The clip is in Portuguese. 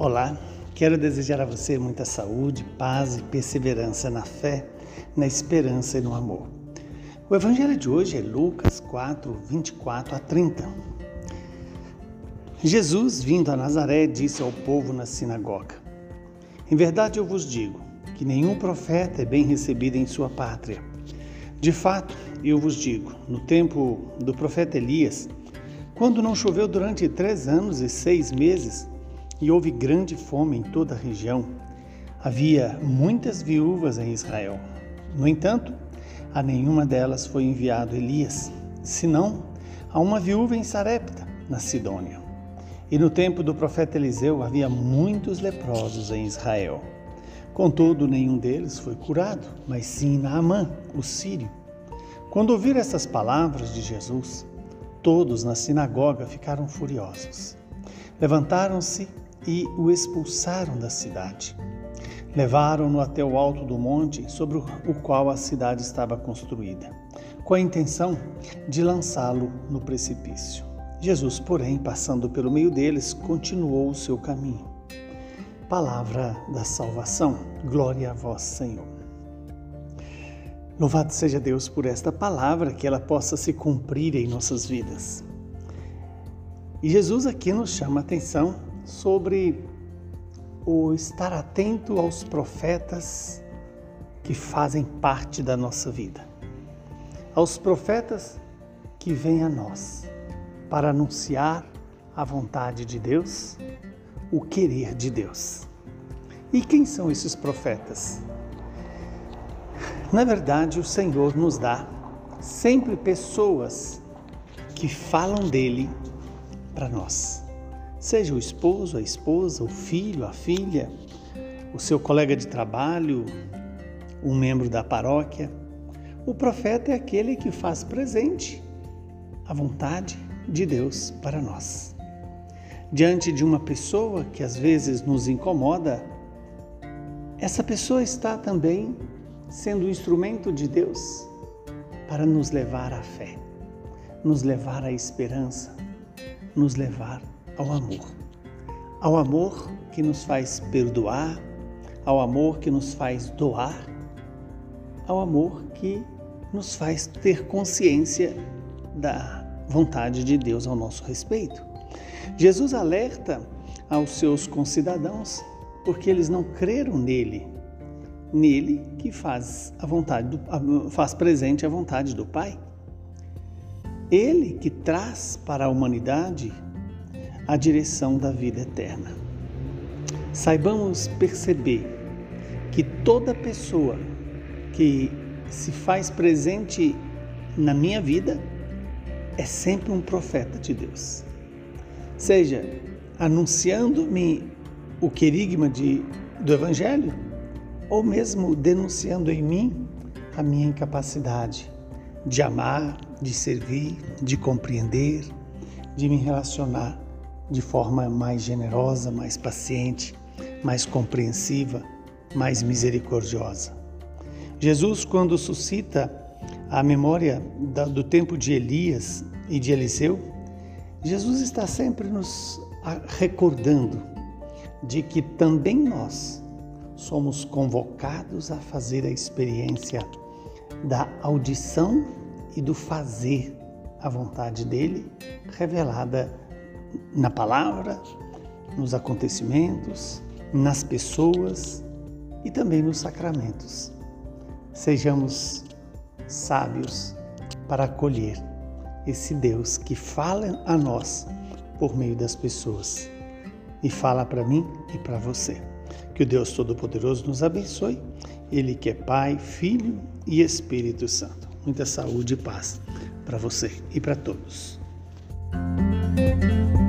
Olá, quero desejar a você muita saúde, paz e perseverança na fé, na esperança e no amor. O evangelho de hoje é Lucas 4, 24 a 30. Jesus, vindo a Nazaré, disse ao povo na sinagoga: Em verdade eu vos digo que nenhum profeta é bem recebido em sua pátria. De fato, eu vos digo, no tempo do profeta Elias, quando não choveu durante três anos e seis meses, e houve grande fome em toda a região. Havia muitas viúvas em Israel. No entanto, a nenhuma delas foi enviado Elias, senão a uma viúva em Sarepta, na Sidônia. E no tempo do profeta Eliseu havia muitos leprosos em Israel. Contudo, nenhum deles foi curado, mas sim Naamã, o sírio. Quando ouviram essas palavras de Jesus, todos na sinagoga ficaram furiosos. Levantaram-se e o expulsaram da cidade. Levaram-no até o alto do monte sobre o qual a cidade estava construída, com a intenção de lançá-lo no precipício. Jesus, porém, passando pelo meio deles, continuou o seu caminho. Palavra da salvação. Glória a vós, Senhor. Louvado seja Deus por esta palavra, que ela possa se cumprir em nossas vidas. E Jesus aqui nos chama a atenção sobre o estar atento aos profetas que fazem parte da nossa vida. Aos profetas que vêm a nós para anunciar a vontade de Deus, o querer de Deus. E quem são esses profetas? Na verdade, o Senhor nos dá sempre pessoas que falam dele para nós. Seja o esposo, a esposa, o filho, a filha, o seu colega de trabalho, um membro da paróquia. O profeta é aquele que faz presente a vontade de Deus para nós. Diante de uma pessoa que às vezes nos incomoda, essa pessoa está também sendo um instrumento de Deus para nos levar à fé, nos levar à esperança, nos levar ao amor. Ao amor que nos faz perdoar, ao amor que nos faz doar, ao amor que nos faz ter consciência da vontade de Deus ao nosso respeito. Jesus alerta aos seus concidadãos porque eles não creram nele, nele que faz a vontade do, faz presente a vontade do Pai. Ele que traz para a humanidade a direção da vida eterna. Saibamos perceber que toda pessoa que se faz presente na minha vida é sempre um profeta de Deus. Seja anunciando-me o querigma de, do Evangelho, ou mesmo denunciando em mim a minha incapacidade de amar, de servir, de compreender, de me relacionar de forma mais generosa, mais paciente, mais compreensiva, mais misericordiosa. Jesus, quando suscita a memória do tempo de Elias e de Eliseu, Jesus está sempre nos recordando de que também nós somos convocados a fazer a experiência da audição e do fazer a vontade dele revelada na palavra, nos acontecimentos, nas pessoas e também nos sacramentos. Sejamos sábios para acolher esse Deus que fala a nós por meio das pessoas e fala para mim e para você. Que o Deus Todo-Poderoso nos abençoe, Ele que é Pai, Filho e Espírito Santo. Muita saúde e paz para você e para todos. Música